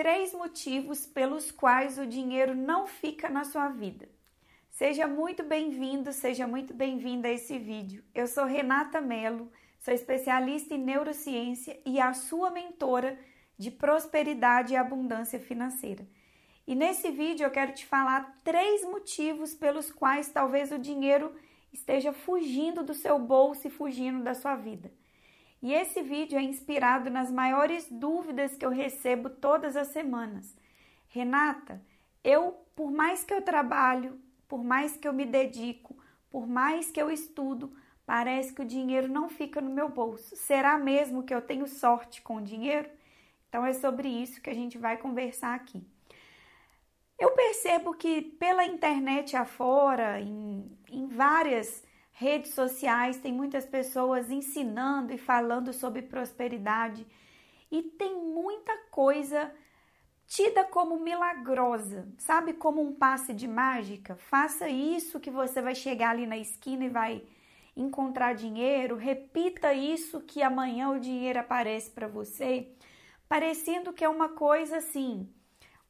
três motivos pelos quais o dinheiro não fica na sua vida. Seja muito bem-vindo, seja muito bem-vinda a esse vídeo. Eu sou Renata Mello, sou especialista em neurociência e a sua mentora de prosperidade e abundância financeira. E nesse vídeo eu quero te falar três motivos pelos quais talvez o dinheiro esteja fugindo do seu bolso e fugindo da sua vida. E esse vídeo é inspirado nas maiores dúvidas que eu recebo todas as semanas. Renata, eu, por mais que eu trabalho, por mais que eu me dedico, por mais que eu estudo, parece que o dinheiro não fica no meu bolso. Será mesmo que eu tenho sorte com o dinheiro? Então é sobre isso que a gente vai conversar aqui. Eu percebo que pela internet afora, em, em várias redes sociais, tem muitas pessoas ensinando e falando sobre prosperidade e tem muita coisa tida como milagrosa, sabe? Como um passe de mágica. Faça isso que você vai chegar ali na esquina e vai encontrar dinheiro. Repita isso que amanhã o dinheiro aparece para você, parecendo que é uma coisa assim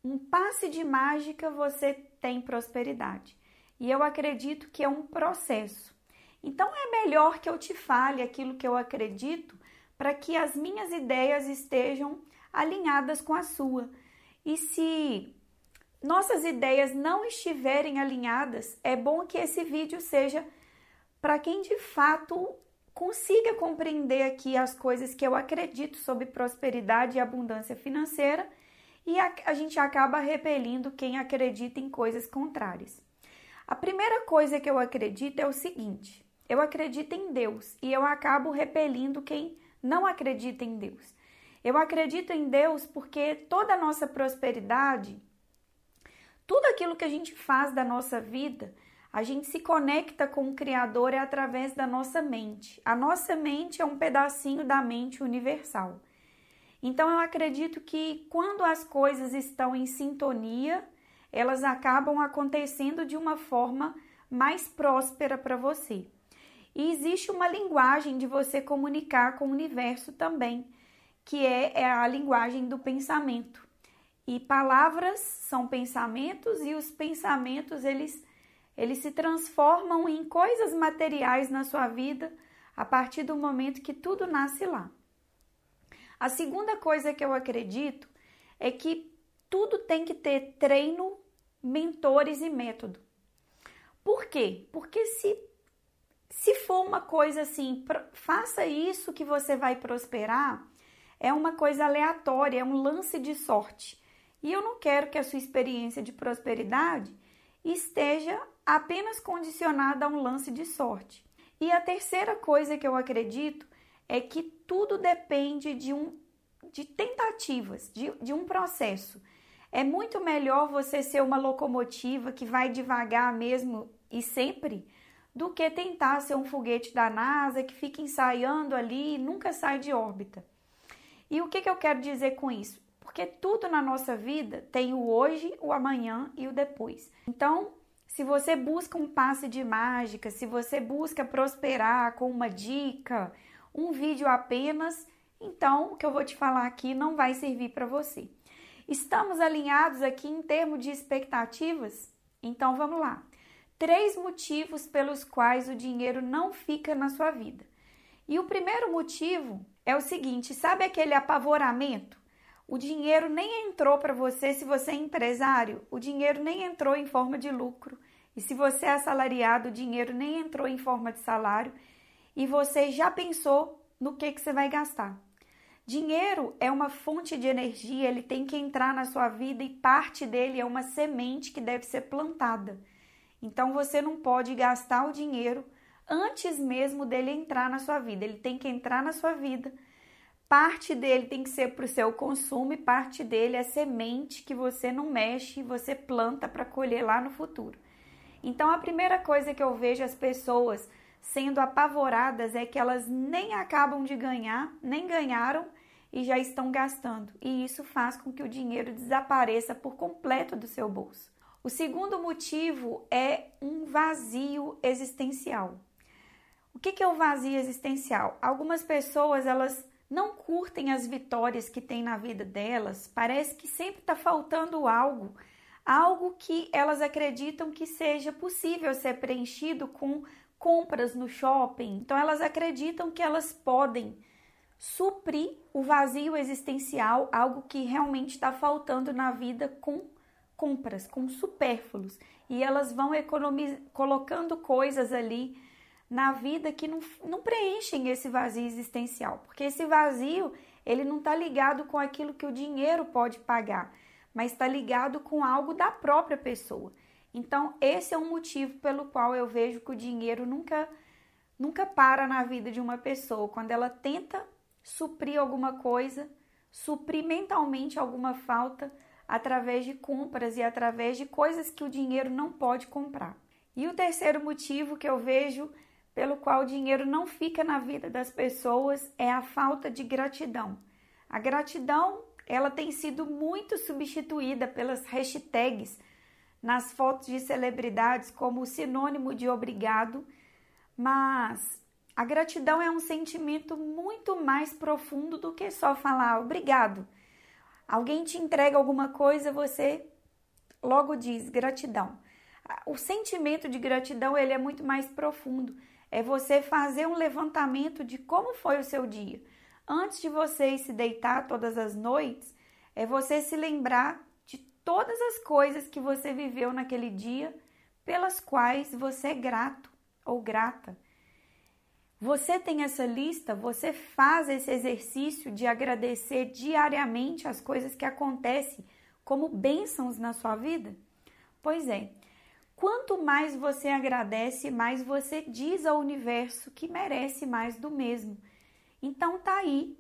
um passe de mágica você tem prosperidade. E eu acredito que é um processo. Então é melhor que eu te fale aquilo que eu acredito para que as minhas ideias estejam alinhadas com a sua. E se nossas ideias não estiverem alinhadas, é bom que esse vídeo seja para quem de fato consiga compreender aqui as coisas que eu acredito sobre prosperidade e abundância financeira e a, a gente acaba repelindo quem acredita em coisas contrárias. A primeira coisa que eu acredito é o seguinte: eu acredito em Deus e eu acabo repelindo quem não acredita em Deus. Eu acredito em Deus porque toda a nossa prosperidade, tudo aquilo que a gente faz da nossa vida, a gente se conecta com o Criador através da nossa mente. A nossa mente é um pedacinho da mente universal. Então eu acredito que quando as coisas estão em sintonia, elas acabam acontecendo de uma forma mais próspera para você. E existe uma linguagem de você comunicar com o universo também, que é, é a linguagem do pensamento. E palavras são pensamentos e os pensamentos eles eles se transformam em coisas materiais na sua vida a partir do momento que tudo nasce lá. A segunda coisa que eu acredito é que tudo tem que ter treino, mentores e método. Por quê? Porque se se for uma coisa assim, faça isso que você vai prosperar, é uma coisa aleatória, é um lance de sorte. E eu não quero que a sua experiência de prosperidade esteja apenas condicionada a um lance de sorte. E a terceira coisa que eu acredito é que tudo depende de, um, de tentativas, de, de um processo. É muito melhor você ser uma locomotiva que vai devagar mesmo e sempre do que tentar ser um foguete da NASA que fica ensaiando ali e nunca sai de órbita. E o que, que eu quero dizer com isso? Porque tudo na nossa vida tem o hoje, o amanhã e o depois. Então, se você busca um passe de mágica, se você busca prosperar com uma dica, um vídeo apenas, então o que eu vou te falar aqui não vai servir para você. Estamos alinhados aqui em termos de expectativas? Então vamos lá. Três motivos pelos quais o dinheiro não fica na sua vida. E o primeiro motivo é o seguinte: sabe aquele apavoramento? O dinheiro nem entrou para você se você é empresário, o dinheiro nem entrou em forma de lucro. E se você é assalariado, o dinheiro nem entrou em forma de salário e você já pensou no que, que você vai gastar. Dinheiro é uma fonte de energia, ele tem que entrar na sua vida e parte dele é uma semente que deve ser plantada. Então você não pode gastar o dinheiro antes mesmo dele entrar na sua vida. Ele tem que entrar na sua vida. Parte dele tem que ser para o seu consumo e parte dele é semente que você não mexe e você planta para colher lá no futuro. Então a primeira coisa que eu vejo as pessoas sendo apavoradas é que elas nem acabam de ganhar, nem ganharam e já estão gastando. E isso faz com que o dinheiro desapareça por completo do seu bolso. O segundo motivo é um vazio existencial. O que é o vazio existencial? Algumas pessoas elas não curtem as vitórias que tem na vida delas, parece que sempre está faltando algo, algo que elas acreditam que seja possível ser preenchido com compras no shopping. Então elas acreditam que elas podem suprir o vazio existencial, algo que realmente está faltando na vida com compras, com supérfluos. E elas vão colocando coisas ali na vida que não, não preenchem esse vazio existencial, porque esse vazio ele não está ligado com aquilo que o dinheiro pode pagar, mas está ligado com algo da própria pessoa. Então, esse é um motivo pelo qual eu vejo que o dinheiro nunca, nunca para na vida de uma pessoa. Quando ela tenta suprir alguma coisa, suprir mentalmente alguma falta através de compras e através de coisas que o dinheiro não pode comprar. E o terceiro motivo que eu vejo pelo qual o dinheiro não fica na vida das pessoas é a falta de gratidão. A gratidão, ela tem sido muito substituída pelas hashtags nas fotos de celebridades como sinônimo de obrigado, mas a gratidão é um sentimento muito mais profundo do que só falar obrigado. Alguém te entrega alguma coisa, você logo diz gratidão. O sentimento de gratidão ele é muito mais profundo é você fazer um levantamento de como foi o seu dia. Antes de você se deitar todas as noites, é você se lembrar de todas as coisas que você viveu naquele dia, pelas quais você é grato ou grata. Você tem essa lista, você faz esse exercício de agradecer diariamente as coisas que acontecem como bênçãos na sua vida? Pois é, Quanto mais você agradece, mais você diz ao universo que merece mais do mesmo. Então tá aí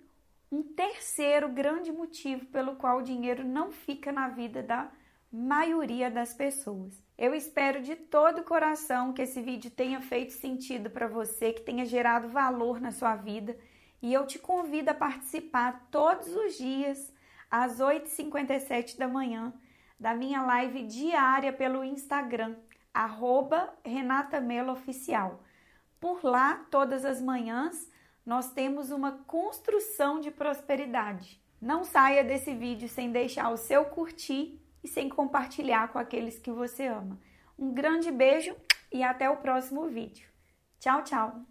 um terceiro grande motivo pelo qual o dinheiro não fica na vida da maioria das pessoas. Eu espero de todo o coração que esse vídeo tenha feito sentido para você, que tenha gerado valor na sua vida, e eu te convido a participar todos os dias às 8h57 da manhã da minha live diária pelo Instagram arroba Renata Mello Oficial. Por lá, todas as manhãs, nós temos uma construção de prosperidade. Não saia desse vídeo sem deixar o seu curtir e sem compartilhar com aqueles que você ama. Um grande beijo e até o próximo vídeo. Tchau, tchau!